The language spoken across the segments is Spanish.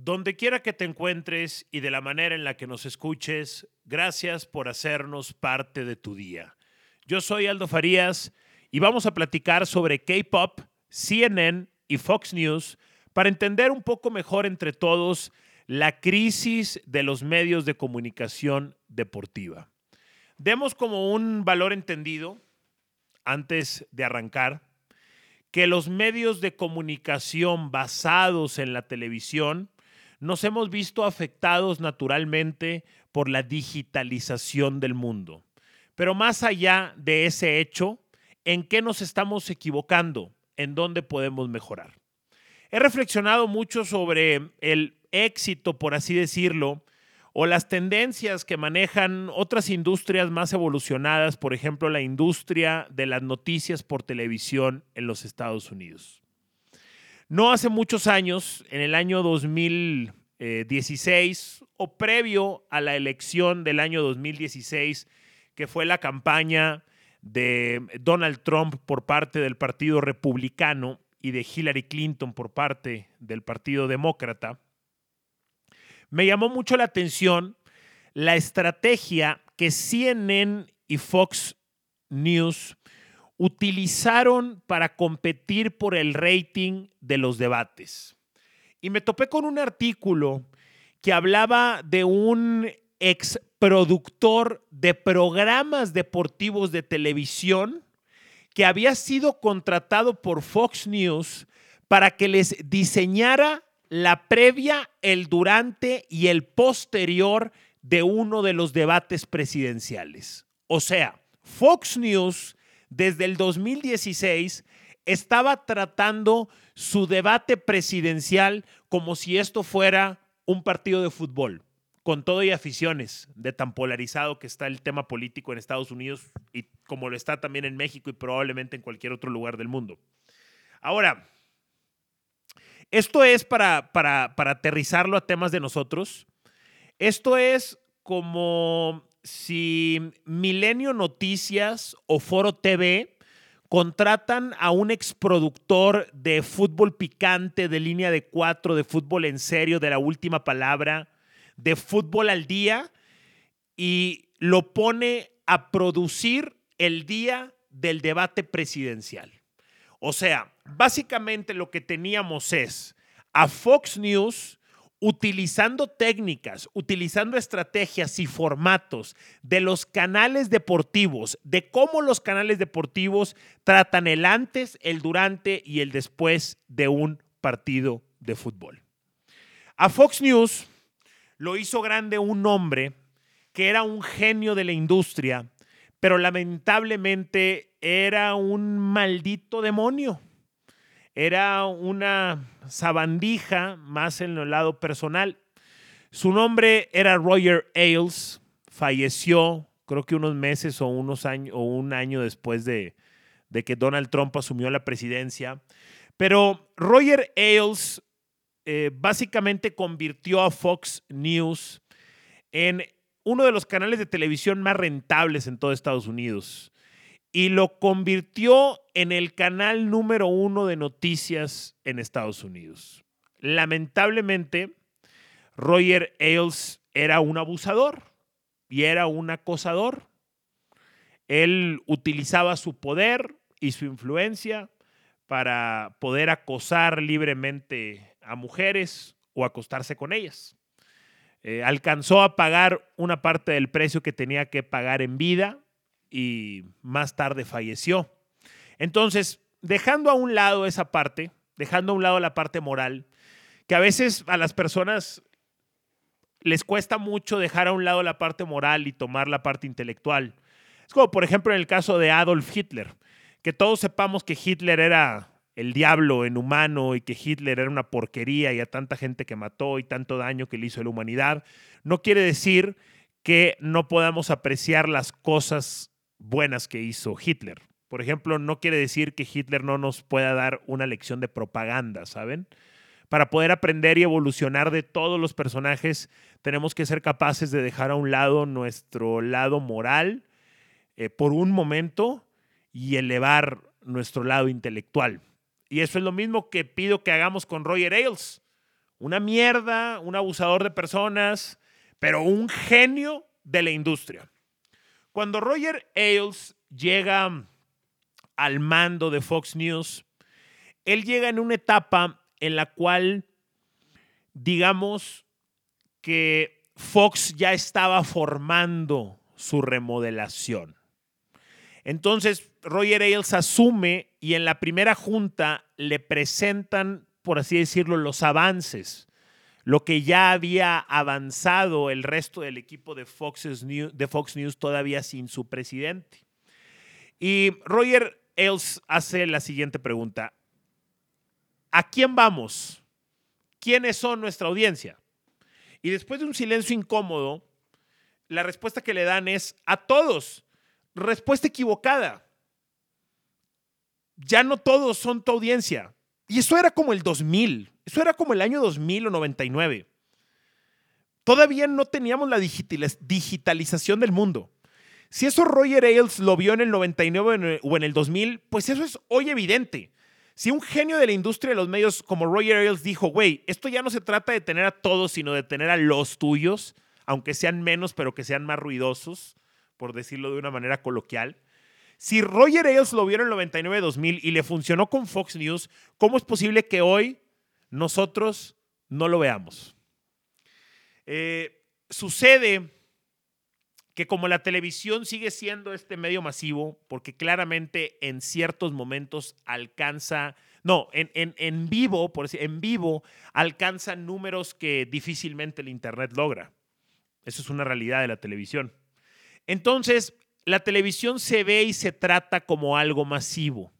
Donde quiera que te encuentres y de la manera en la que nos escuches, gracias por hacernos parte de tu día. Yo soy Aldo Farías y vamos a platicar sobre K-Pop, CNN y Fox News para entender un poco mejor entre todos la crisis de los medios de comunicación deportiva. Demos como un valor entendido, antes de arrancar, que los medios de comunicación basados en la televisión nos hemos visto afectados naturalmente por la digitalización del mundo. Pero más allá de ese hecho, ¿en qué nos estamos equivocando? ¿En dónde podemos mejorar? He reflexionado mucho sobre el éxito, por así decirlo, o las tendencias que manejan otras industrias más evolucionadas, por ejemplo, la industria de las noticias por televisión en los Estados Unidos. No hace muchos años, en el año 2016 o previo a la elección del año 2016, que fue la campaña de Donald Trump por parte del Partido Republicano y de Hillary Clinton por parte del Partido Demócrata, me llamó mucho la atención la estrategia que CNN y Fox News utilizaron para competir por el rating de los debates. Y me topé con un artículo que hablaba de un ex productor de programas deportivos de televisión que había sido contratado por Fox News para que les diseñara la previa, el durante y el posterior de uno de los debates presidenciales. O sea, Fox News desde el 2016 estaba tratando su debate presidencial como si esto fuera un partido de fútbol, con todo y aficiones, de tan polarizado que está el tema político en Estados Unidos y como lo está también en México y probablemente en cualquier otro lugar del mundo. Ahora, esto es para, para, para aterrizarlo a temas de nosotros. Esto es como si Milenio Noticias o Foro TV contratan a un exproductor de fútbol picante, de línea de cuatro, de fútbol en serio, de la última palabra, de fútbol al día, y lo pone a producir el día del debate presidencial. O sea, básicamente lo que teníamos es a Fox News utilizando técnicas, utilizando estrategias y formatos de los canales deportivos, de cómo los canales deportivos tratan el antes, el durante y el después de un partido de fútbol. A Fox News lo hizo grande un hombre que era un genio de la industria, pero lamentablemente era un maldito demonio era una sabandija más en el lado personal. Su nombre era Roger Ailes, falleció creo que unos meses o unos o un año después de, de que Donald Trump asumió la presidencia. Pero Roger Ailes eh, básicamente convirtió a Fox News en uno de los canales de televisión más rentables en todo Estados Unidos y lo convirtió en el canal número uno de noticias en Estados Unidos. Lamentablemente, Roger Ailes era un abusador y era un acosador. Él utilizaba su poder y su influencia para poder acosar libremente a mujeres o acostarse con ellas. Eh, alcanzó a pagar una parte del precio que tenía que pagar en vida y más tarde falleció. Entonces, dejando a un lado esa parte, dejando a un lado la parte moral, que a veces a las personas les cuesta mucho dejar a un lado la parte moral y tomar la parte intelectual. Es como, por ejemplo, en el caso de Adolf Hitler, que todos sepamos que Hitler era el diablo en humano y que Hitler era una porquería y a tanta gente que mató y tanto daño que le hizo a la humanidad, no quiere decir que no podamos apreciar las cosas buenas que hizo Hitler. Por ejemplo, no quiere decir que Hitler no nos pueda dar una lección de propaganda, ¿saben? Para poder aprender y evolucionar de todos los personajes, tenemos que ser capaces de dejar a un lado nuestro lado moral eh, por un momento y elevar nuestro lado intelectual. Y eso es lo mismo que pido que hagamos con Roger Ailes. una mierda, un abusador de personas, pero un genio de la industria. Cuando Roger Ailes llega al mando de Fox News, él llega en una etapa en la cual, digamos, que Fox ya estaba formando su remodelación. Entonces, Roger Ailes asume y en la primera junta le presentan, por así decirlo, los avances, lo que ya había avanzado el resto del equipo de Fox News, todavía sin su presidente. Y Roger Ailes hace la siguiente pregunta. ¿A quién vamos? ¿Quiénes son nuestra audiencia? Y después de un silencio incómodo, la respuesta que le dan es a todos. Respuesta equivocada. Ya no todos son tu audiencia. Y eso era como el 2000. Eso era como el año 2000 o 99. Todavía no teníamos la digitalización del mundo. Si eso Roger Ailes lo vio en el 99 o en el 2000, pues eso es hoy evidente. Si un genio de la industria de los medios como Roger Ailes dijo, güey, esto ya no se trata de tener a todos, sino de tener a los tuyos, aunque sean menos, pero que sean más ruidosos, por decirlo de una manera coloquial. Si Roger Ailes lo vio en el 99-2000 y le funcionó con Fox News, ¿cómo es posible que hoy nosotros no lo veamos? Eh, sucede que como la televisión sigue siendo este medio masivo, porque claramente en ciertos momentos alcanza, no, en, en, vivo, por decir, en vivo alcanza números que difícilmente el Internet logra. Eso es una realidad de la televisión. Entonces, la televisión se ve y se trata como algo masivo.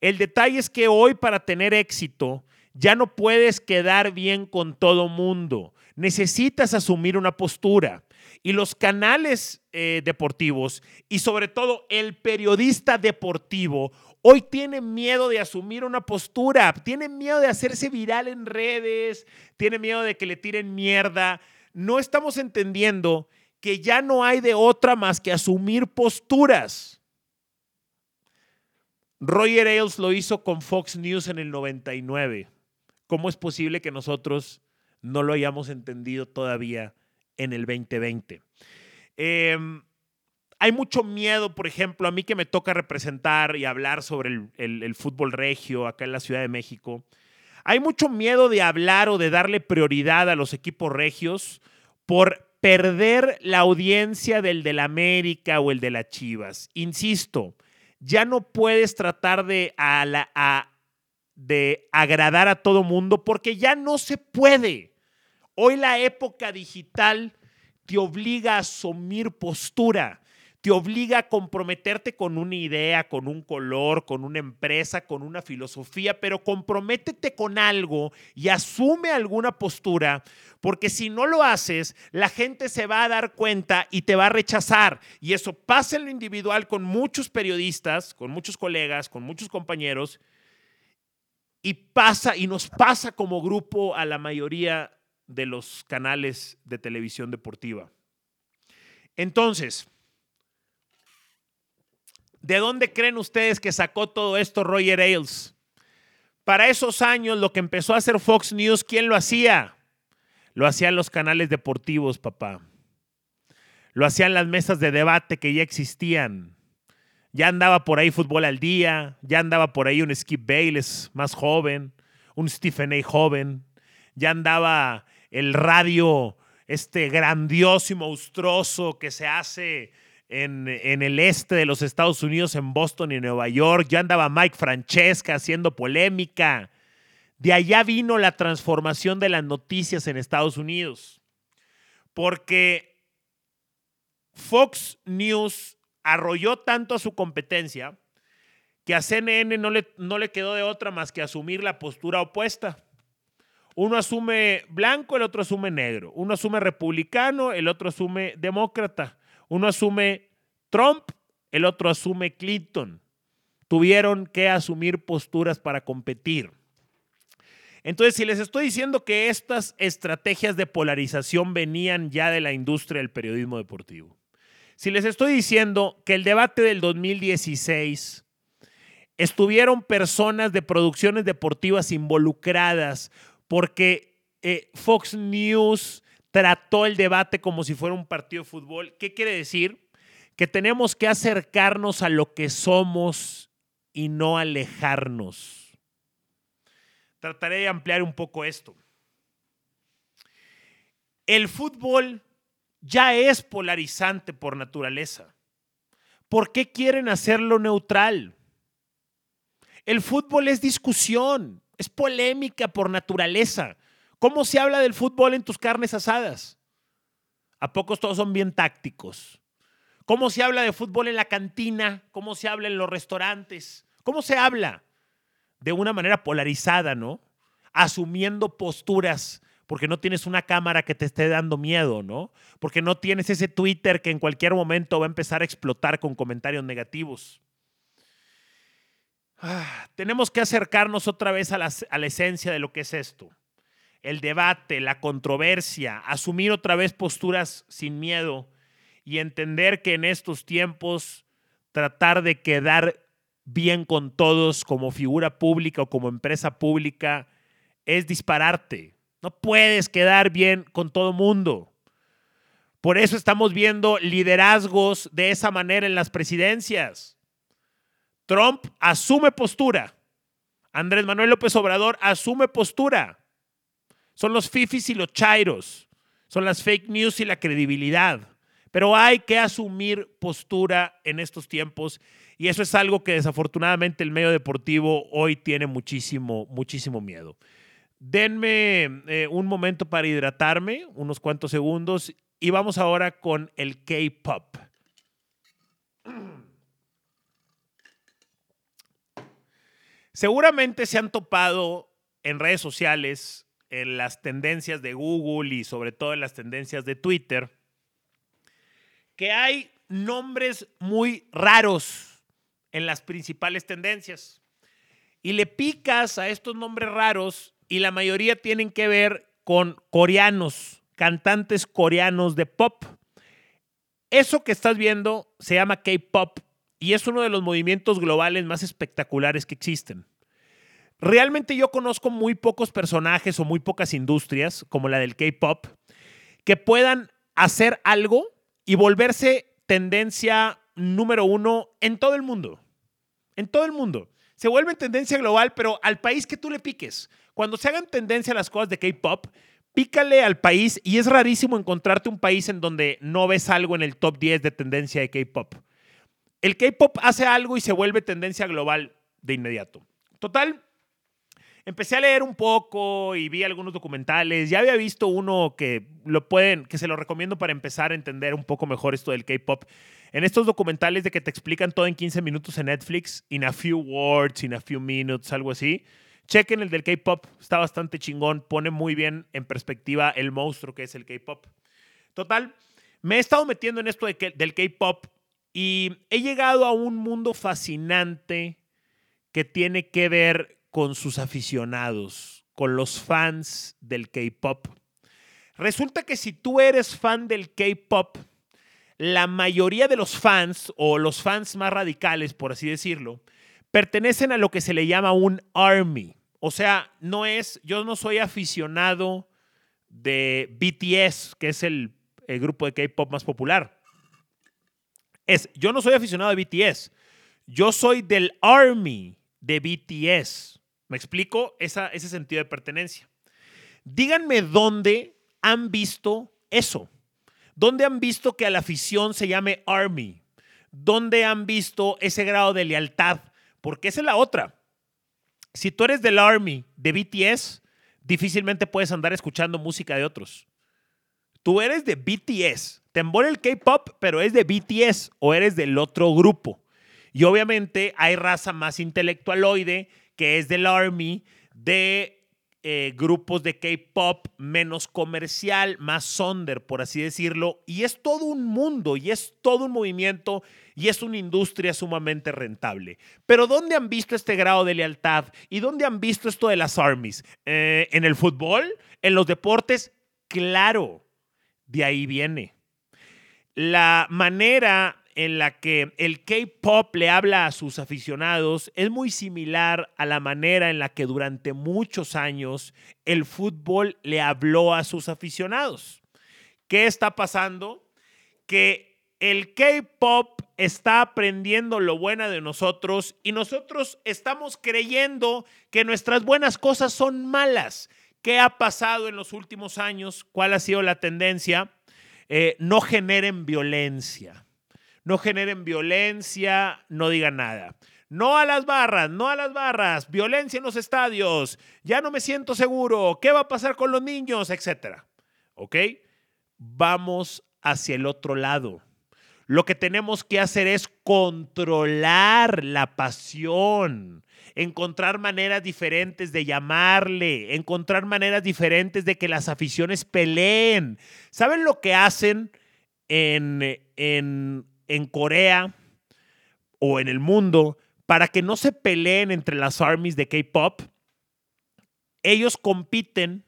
El detalle es que hoy para tener éxito ya no puedes quedar bien con todo mundo. Necesitas asumir una postura. Y los canales eh, deportivos y sobre todo el periodista deportivo hoy tiene miedo de asumir una postura, tiene miedo de hacerse viral en redes, tiene miedo de que le tiren mierda. No estamos entendiendo que ya no hay de otra más que asumir posturas. Roger Ailes lo hizo con Fox News en el 99. ¿Cómo es posible que nosotros no lo hayamos entendido todavía en el 2020. Em, hay mucho miedo, por ejemplo, a mí que me toca representar y hablar sobre el, fútbol regio acá en la Ciudad de México. Hay mucho miedo de hablar o de darle prioridad a los equipos regios por perder la audiencia del del América o el de las Chivas. Insisto, ya no puedes tratar de, de agradar a todo mundo porque ya no se puede. Hoy la época digital te obliga a asumir postura, te obliga a comprometerte con una idea, con un color, con una empresa, con una filosofía, pero comprométete con algo y asume alguna postura, porque si no lo haces, la gente se va a dar cuenta y te va a rechazar. Y eso pasa en lo individual con muchos periodistas, con muchos colegas, con muchos compañeros, y pasa y nos pasa como grupo a la mayoría de los canales de televisión deportiva. Entonces, ¿de dónde creen ustedes que sacó todo esto Roger Ailes? Para esos años, lo que empezó a hacer Fox News, ¿quién lo hacía? Lo hacían los canales deportivos, papá. Lo hacían las mesas de debate que ya existían. Ya andaba por ahí fútbol al día, ya andaba por ahí un Skip Bayless más joven, un Stephen A. joven, ya andaba el radio este grandioso y monstruoso que se hace en, el este de los Estados Unidos, en Boston y Nueva York. Ya andaba Mike Francesca haciendo polémica. De allá vino la transformación de las noticias en Estados Unidos. Porque Fox News arrolló tanto a su competencia que a CNN no le, no le quedó de otra más que asumir la postura opuesta. Uno asume blanco, el otro asume negro. Uno asume republicano, el otro asume demócrata. Uno asume Trump, el otro asume Clinton. Tuvieron que asumir posturas para competir. Entonces, si les estoy diciendo que estas estrategias de polarización venían ya de la industria del periodismo deportivo, si les estoy diciendo que el debate del 2016 estuvieron personas de producciones deportivas involucradas porque eh, Fox News trató el debate como si fuera un partido de fútbol. ¿Qué quiere decir? Que tenemos que acercarnos a lo que somos y no alejarnos. Trataré de ampliar un poco esto. El fútbol ya es polarizante por naturaleza. ¿Por qué quieren hacerlo neutral? El fútbol es discusión, es polémica por naturaleza. ¿Cómo se habla del fútbol en tus carnes asadas? ¿A pocos todos son bien tácticos? ¿Cómo se habla de fútbol en la cantina? ¿Cómo se habla en los restaurantes? ¿Cómo se habla? De una manera polarizada, ¿no? Asumiendo posturas porque no tienes una cámara que te esté dando miedo, ¿no? Porque no tienes ese Twitter que en cualquier momento va a empezar a explotar con comentarios negativos. Ah, tenemos que acercarnos otra vez a la, a la esencia de lo que es esto el debate, la controversia, asumir otra vez posturas sin miedo y entender que en estos tiempos tratar de quedar bien con todos como figura pública o como empresa pública es dispararte. No puedes quedar bien con todo mundo. Por eso estamos viendo liderazgos de esa manera en las presidencias. Trump asume postura. Andrés Manuel López Obrador asume postura. Son los fifis y los chairos. Son las fake news y la credibilidad. Pero hay que asumir postura en estos tiempos y eso es algo que desafortunadamente el medio deportivo hoy tiene muchísimo, muchísimo miedo. Denme eh, un momento para hidratarme, unos cuantos segundos, y vamos ahora con el K-Pop. Seguramente se han topado en redes sociales en las tendencias de Google y sobre todo en las tendencias de Twitter, que hay nombres muy raros en las principales tendencias. Y le picas a estos nombres raros y la mayoría tienen que ver con coreanos, cantantes coreanos de pop. Eso que estás viendo se llama K-Pop y es uno de los movimientos globales más espectaculares que existen. Realmente yo conozco muy pocos personajes o muy pocas industrias, como la del K-Pop, que puedan hacer algo y volverse tendencia número uno en todo el mundo. En todo el mundo. Se vuelve tendencia global, pero al país que tú le piques. Cuando se hagan tendencia las cosas de K-Pop, pícale al país y es rarísimo encontrarte un país en donde no ves algo en el top 10 de tendencia de K-Pop. El K-Pop hace algo y se vuelve tendencia global de inmediato. Total, empecé a leer un poco y vi algunos documentales. Ya había visto uno que lo pueden, que se lo recomiendo para empezar a entender un poco mejor esto del K-pop. En estos documentales de que te explican todo en 15 minutos en Netflix, in a few words, in a few minutes, algo así. Chequen el del K-pop, está bastante chingón, pone muy bien en perspectiva el monstruo que es el K-pop. Total, me he estado metiendo en esto de del K-pop y he llegado a un mundo fascinante que tiene que ver con sus aficionados, con los fans del K-Pop. Resulta que si tú eres fan del K-Pop, la mayoría de los fans, o los fans más radicales, por así decirlo, pertenecen a lo que se le llama un army. O sea, no es, yo no soy aficionado de BTS, que es el, grupo de K-pop más popular. Es, yo no soy aficionado de BTS, yo soy del army de BTS. ¿Me explico? ese sentido de pertenencia. Díganme dónde han visto eso. ¿Dónde han visto que a la afición se llame Army? ¿Dónde han visto ese grado de lealtad? Porque esa es la otra. Si tú eres del Army de BTS, difícilmente puedes andar escuchando música de otros. Tú eres de BTS. Te embora el K-pop, pero es de BTS o eres del otro grupo. Y obviamente hay raza más intelectualoide que es del Army, de eh, grupos de K-pop menos comercial, más sonder, por así decirlo. Y es todo un mundo y es todo un movimiento y es una industria sumamente rentable. Pero ¿dónde han visto este grado de lealtad? ¿Y dónde han visto esto de las armies? Eh, ¿En el fútbol? ¿En los deportes? Claro, de ahí viene. La manera en la que el K-Pop le habla a sus aficionados es muy similar a la manera en la que durante muchos años el fútbol le habló a sus aficionados. ¿Qué está pasando? Que el K-Pop está aprendiendo lo bueno de nosotros y nosotros estamos creyendo que nuestras buenas cosas son malas. ¿Qué ha pasado en los últimos años? ¿Cuál ha sido la tendencia? Eh, no generen violencia. No generen violencia, no digan nada. No a las barras, no a las barras, violencia en los estadios, ya no me siento seguro, ¿qué va a pasar con los niños? Etcétera. ¿Ok? Vamos hacia el otro lado. Lo que tenemos que hacer es controlar la pasión, encontrar maneras diferentes de llamarle, encontrar maneras diferentes de que las aficiones peleen. ¿Saben lo que hacen en, en, en Corea o en el mundo para que no se peleen entre las armies de K-Pop? Ellos compiten,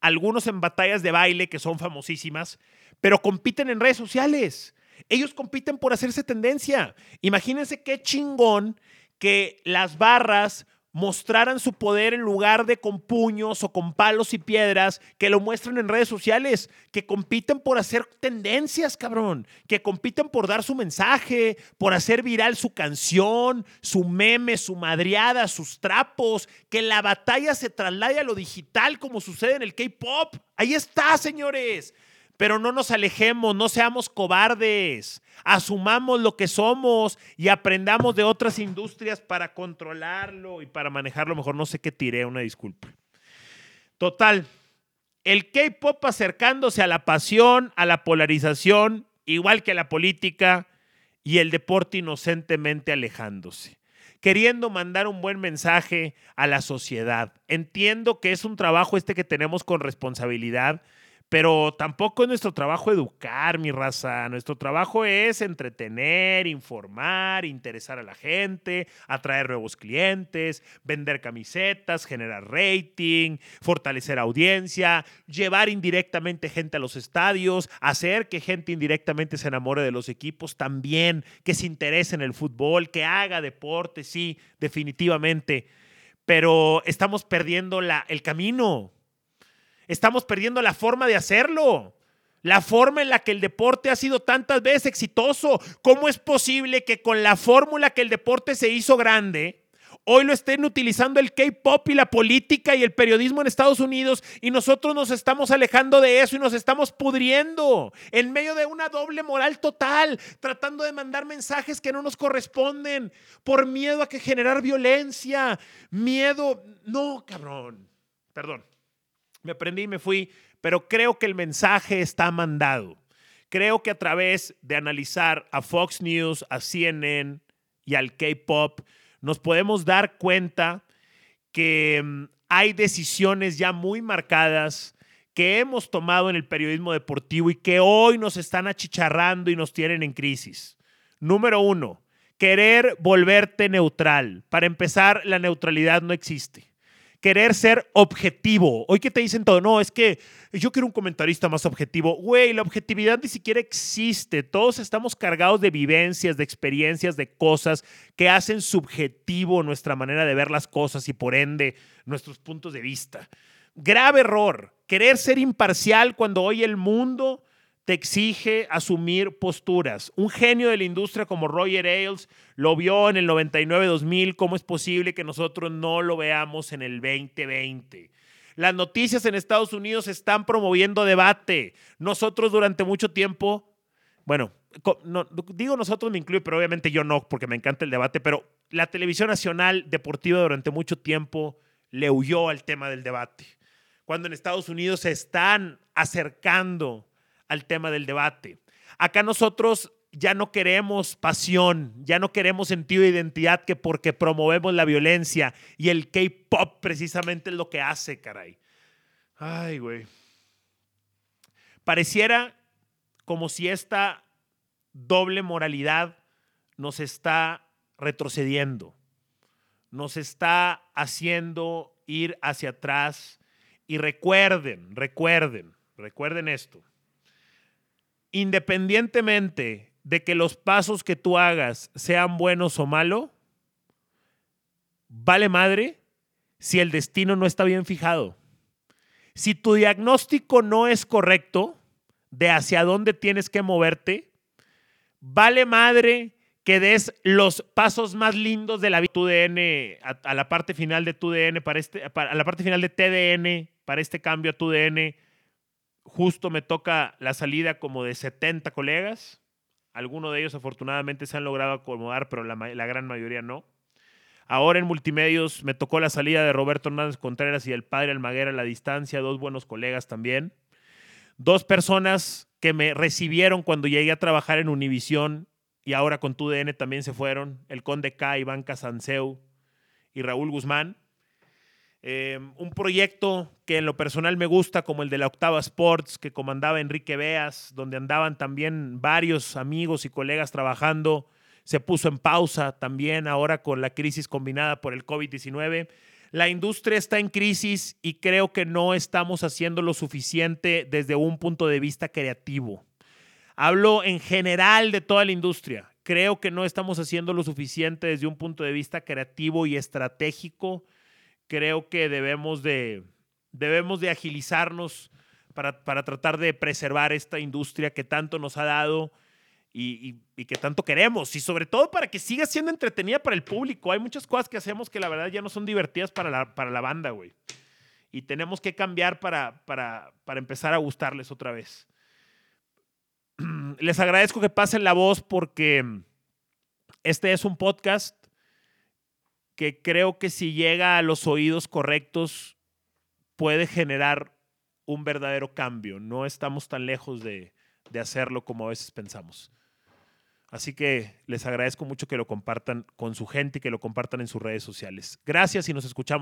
algunos en batallas de baile que son famosísimas, pero compiten en redes sociales. Ellos compiten por hacerse tendencia. Imagínense qué chingón que las barras mostraran su poder en lugar de con puños o con palos y piedras, que lo muestran en redes sociales, que compiten por hacer tendencias, cabrón, que compiten por dar su mensaje, por hacer viral su canción, su meme, su madriada, sus trapos, que la batalla se traslade a lo digital como sucede en el K-Pop. Ahí está, señores. Pero no nos alejemos, no seamos cobardes. Asumamos lo que somos y aprendamos de otras industrias para controlarlo y para manejarlo mejor. No sé qué tiré, una disculpa. Total, el K-Pop acercándose a la pasión, a la polarización, igual que a la política, y el deporte inocentemente alejándose queriendo mandar un buen mensaje a la sociedad. Entiendo que es un trabajo este que tenemos con responsabilidad, pero tampoco es nuestro trabajo educar, mi raza. Nuestro trabajo es entretener, informar, interesar a la gente, atraer nuevos clientes, vender camisetas, generar rating, fortalecer audiencia, llevar indirectamente gente a los estadios, hacer que gente indirectamente se enamore de los equipos también, que se interese en el fútbol, que haga deporte, sí, definitivamente. Pero estamos perdiendo el camino. Estamos perdiendo la forma de hacerlo. La forma en la que el deporte ha sido tantas veces exitoso. ¿Cómo es posible que con la fórmula que el deporte se hizo grande, hoy lo estén utilizando el K-pop y la política y el periodismo en Estados Unidos y nosotros nos estamos alejando de eso y nos estamos pudriendo en medio de una doble moral total, tratando de mandar mensajes que no nos corresponden por miedo a que generar violencia, miedo, no, cabrón. Perdón me aprendí y me fui, pero creo que el mensaje está mandado. Creo que a través de analizar a Fox News, a CNN y al K-Pop, nos podemos dar cuenta que mm, hay decisiones ya muy marcadas que hemos tomado en el periodismo deportivo y que hoy nos están achicharrando y nos tienen en crisis. Número uno, querer volverte neutral. Para empezar, la neutralidad no existe querer ser objetivo. Hoy que te dicen todo, no, es que yo quiero un comentarista más objetivo. Güey, la objetividad ni siquiera existe. Todos estamos cargados de vivencias, de experiencias, de cosas que hacen subjetivo nuestra manera de ver las cosas y por ende nuestros puntos de vista. Grave error, querer ser imparcial cuando hoy el mundo te exige asumir posturas. Un genio de la industria como Roger Ailes lo vio en el 99-2000. ¿Cómo es posible que nosotros no lo veamos en el 2020? Las noticias en Estados Unidos están promoviendo debate. Nosotros durante mucho tiempo, bueno, digo nosotros me incluye, pero obviamente yo no, porque me encanta el debate, pero la televisión nacional deportiva durante mucho tiempo le huyó al tema del debate. Cuando en Estados Unidos se están acercando al tema del debate. Acá nosotros ya no queremos pasión, ya no queremos sentido de identidad que porque promovemos la violencia y el K-pop precisamente es lo que hace, caray. Ay, güey. Pareciera como si esta doble moralidad nos está retrocediendo, nos está haciendo ir hacia atrás. Y recuerden, recuerden, recuerden esto independientemente de que los pasos que tú hagas sean buenos o malos, vale madre si el destino no está bien fijado. Si tu diagnóstico no es correcto de hacia dónde tienes que moverte, vale madre que des los pasos más lindos de la vida tu DN a, la parte final de tu DN para este a la parte final de TDN para este cambio a tu DN justo me toca la salida como de 70 colegas algunos de ellos afortunadamente se han logrado acomodar pero la, gran mayoría no Ahora en multimedios me tocó la salida de Roberto Hernández Contreras y el padre Almaguera a la distancia, dos buenos colegas también. Dos personas que me recibieron cuando llegué a trabajar en Univisión y ahora con TUDN también se fueron, el Conde K, Iván Casanseu y Raúl Guzmán. Eh, un proyecto que en lo personal me gusta, como el de la Octava Sports, que comandaba Enrique Beas, donde andaban también varios amigos y colegas trabajando se puso en pausa también ahora con la crisis combinada por el COVID-19. La industria está en crisis y creo que no estamos haciendo lo suficiente desde un punto de vista creativo. Hablo en general de toda la industria. Creo que no estamos haciendo lo suficiente desde un punto de vista creativo y estratégico. Creo que debemos de, debemos de agilizarnos para, para tratar de preservar esta industria que tanto nos ha dado y, que tanto queremos. Y sobre todo para que siga siendo entretenida para el público. Hay muchas cosas que hacemos que la verdad ya no son divertidas para la, para la banda, güey. Y tenemos que cambiar para, para, para empezar a gustarles otra vez. Les agradezco que pasen la voz porque este es un podcast que creo que si llega a los oídos correctos puede generar un verdadero cambio. No estamos tan lejos de, de hacerlo como a veces pensamos. Así que les agradezco mucho que lo compartan con su gente y que lo compartan en sus redes sociales. Gracias y nos escuchamos.